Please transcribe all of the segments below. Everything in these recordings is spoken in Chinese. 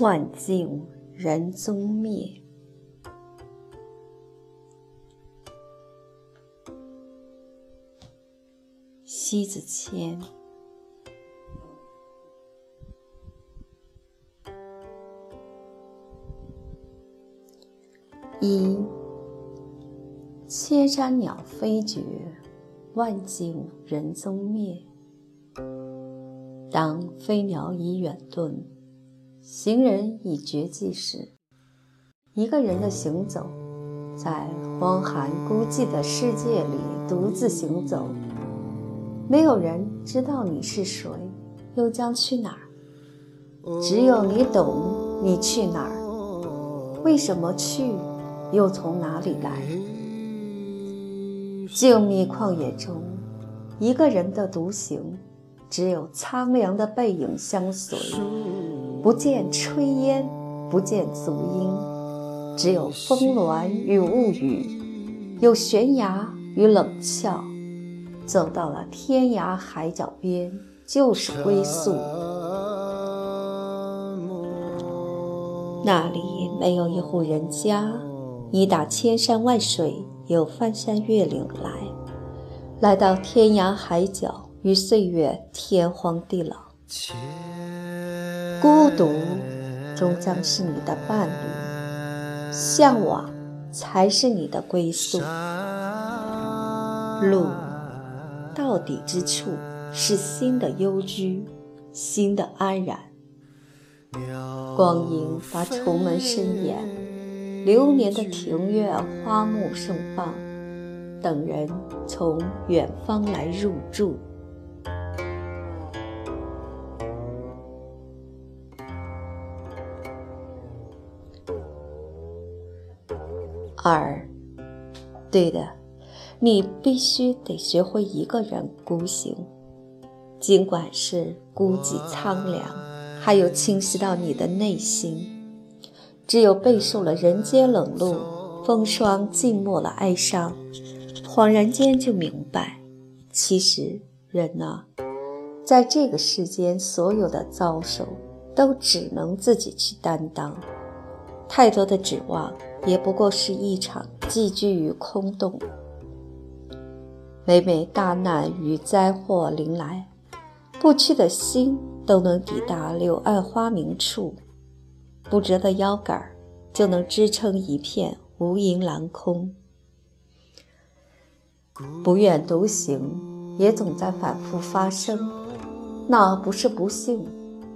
万境人踪灭。西子谦。一，千山鸟飞绝，万境人踪灭。当飞鸟已远遁，行人已绝迹时，一个人的行走，在荒寒孤寂的世界里独自行走，没有人知道你是谁，又将去哪儿。只有你懂，你去哪儿，为什么去？又从哪里来？静谧旷野中，一个人的独行，只有苍凉的背影相随，不见炊烟，不见足音，只有峰峦与雾雨，有悬崖与冷峭。走到了天涯海角边，就是归宿。那里没有一户人家。你打千山万水，又翻山越岭来，来到天涯海角，与岁月天荒地老。孤独终将是你的伴侣，向往才是你的归宿。路到底之处，是心的幽居，心的安然。光阴把重门深掩。流年的庭院，花木盛放，等人从远方来入住。二，对的，你必须得学会一个人孤行，尽管是孤寂苍凉，还有侵袭到你的内心。只有备受了人间冷露，风霜浸没了哀伤，恍然间就明白，其实人呐，在这个世间所有的遭受，都只能自己去担当。太多的指望，也不过是一场寄居于空洞。每每大难与灾祸临来，不屈的心都能抵达柳暗花明处。不折的腰杆就能支撑一片无垠蓝空。不愿独行，也总在反复发生。那不是不幸，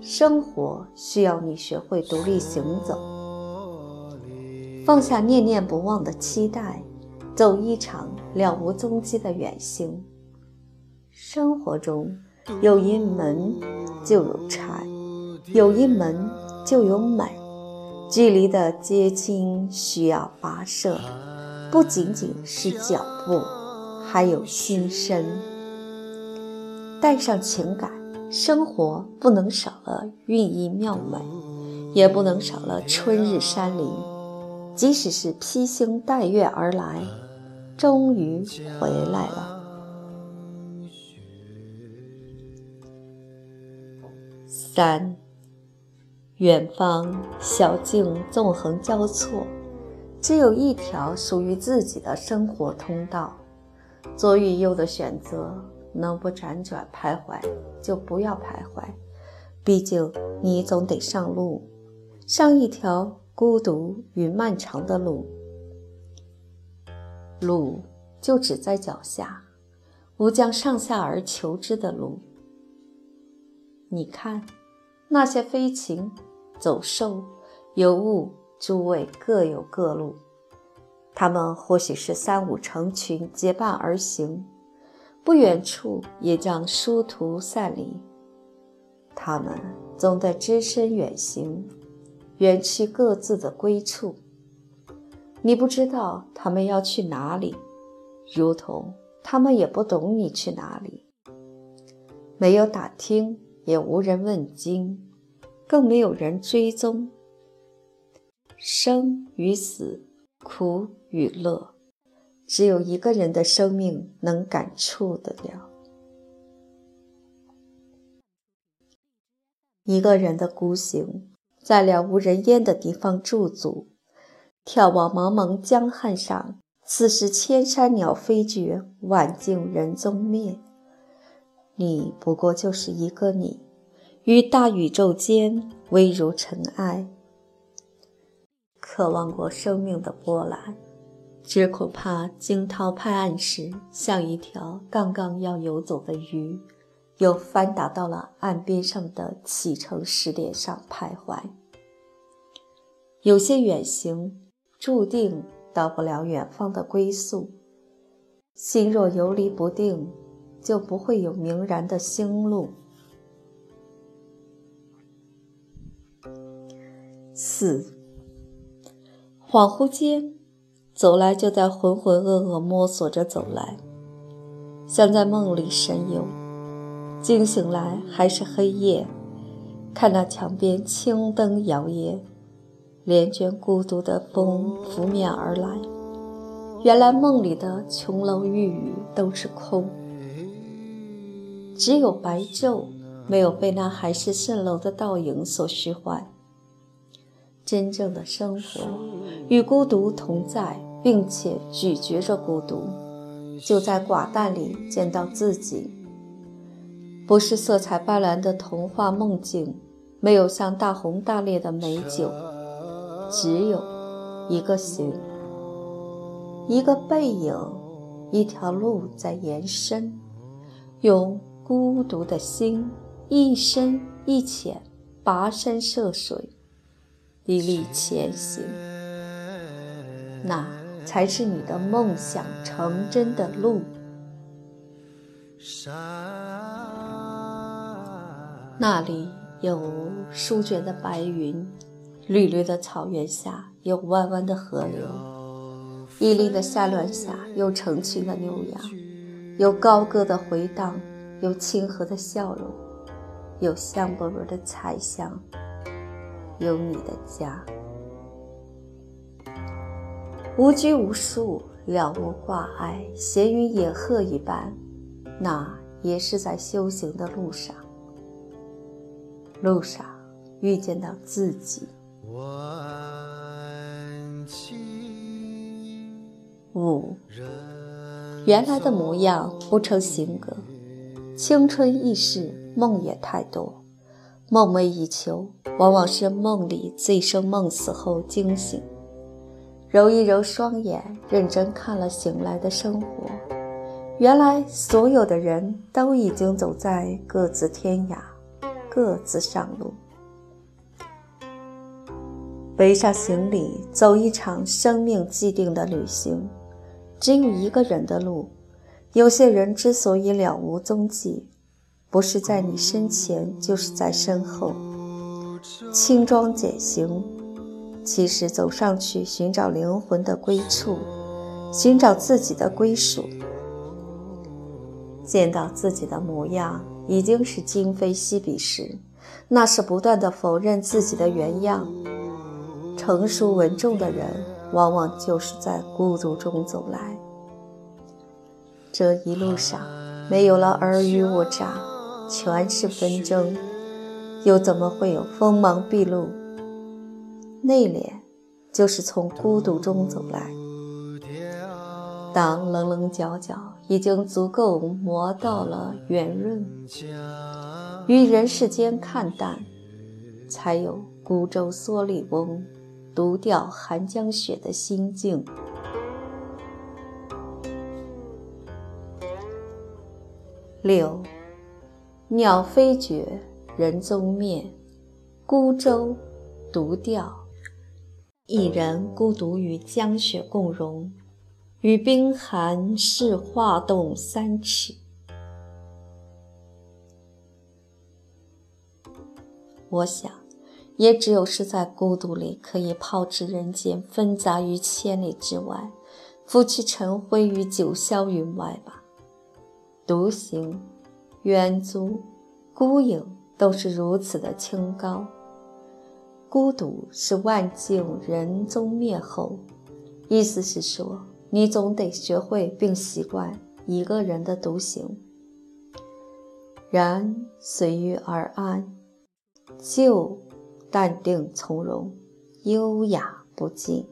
生活需要你学会独立行走，放下念念不忘的期待，走一场了无踪迹的远行。生活中有一门就有禅，有一门就有美。距离的接近需要跋涉，不仅仅是脚步，还有心身。带上情感，生活不能少了寓意妙美，也不能少了春日山林。即使是披星戴月而来，终于回来了。三。远方小径纵横交错，只有一条属于自己的生活通道。左与右的选择，能不辗转徘徊就不要徘徊。毕竟你总得上路，上一条孤独与漫长的路。路就只在脚下，无将上下而求之的路。你看，那些飞禽。走兽、游物，诸位各有各路。他们或许是三五成群结伴而行，不远处也将殊途散离。他们总得只身远行，远去各自的归处。你不知道他们要去哪里，如同他们也不懂你去哪里。没有打听，也无人问津。更没有人追踪。生与死，苦与乐，只有一个人的生命能感触得了。一个人的孤行，在了无人烟的地方驻足，眺望茫茫江汉上，此时千山鸟飞绝，万径人踪灭。你不过就是一个你，于大宇宙间微如尘埃。渴望过生命的波澜，只恐怕惊涛拍岸时，像一条刚刚要游走的鱼。又翻打到了岸边上的启程石点上徘徊。有些远行注定到不了远方的归宿，心若游离不定，就不会有明然的星路。四，恍惚间，走来就在浑浑噩噩摸索着走来，像在梦里神游。惊醒来还是黑夜，看那墙边青灯摇曳，帘卷孤独的风拂面而来。原来梦里的琼楼玉宇都是空，只有白昼没有被那海市蜃楼的倒影所虚幻。真正的生活与孤独同在，并且咀嚼着孤独，就在寡淡里见到自己。不是色彩斑斓的童话梦境，没有像大红大烈的美酒，只有一个形，一个背影，一条路在延伸。用孤独的心，一深一浅，跋山涉水，砥砺前行，那才是你的梦想成真的路。山那里有舒卷的白云，绿绿的草原下有弯弯的河流，屹立的山峦下有成群的牛羊，有高歌的回荡，有亲和的笑容，有香饽饽的菜香，有你的家。无拘无束，了无挂碍，闲云野鹤一般，那也是在修行的路上。路上遇见到自己，五原来的模样不成形格，青春易逝，梦也太多，梦寐以求，往往是梦里醉生梦死后惊醒，揉一揉双眼，认真看了醒来的生活，原来所有的人都已经走在各自天涯。各自上路，背上行李，走一场生命既定的旅行。只有一个人的路。有些人之所以了无踪迹，不是在你身前，就是在身后。轻装简行，其实走上去寻找灵魂的归处，寻找自己的归属。见到自己的模样。已经是今非昔比时，那是不断的否认自己的原样。成熟稳重的人，往往就是在孤独中走来。这一路上，没有了尔虞我诈，全是纷争，又怎么会有锋芒毕露？内敛，就是从孤独中走来。当棱棱角角已经足够磨到了圆润，于人世间看淡，才有孤舟蓑笠翁，独钓寒江雪的心境。六，鸟飞绝，人踪灭，孤舟独钓，一人孤独与江雪共融。与冰寒是化冻三尺。我想，也只有是在孤独里，可以抛掷人间纷杂于千里之外，拂去尘灰于九霄云外吧。独行、远足、孤影，都是如此的清高。孤独是万境人踪灭后，意思是说。你总得学会并习惯一个人的独行，然随遇而安，就淡定从容，优雅不惊。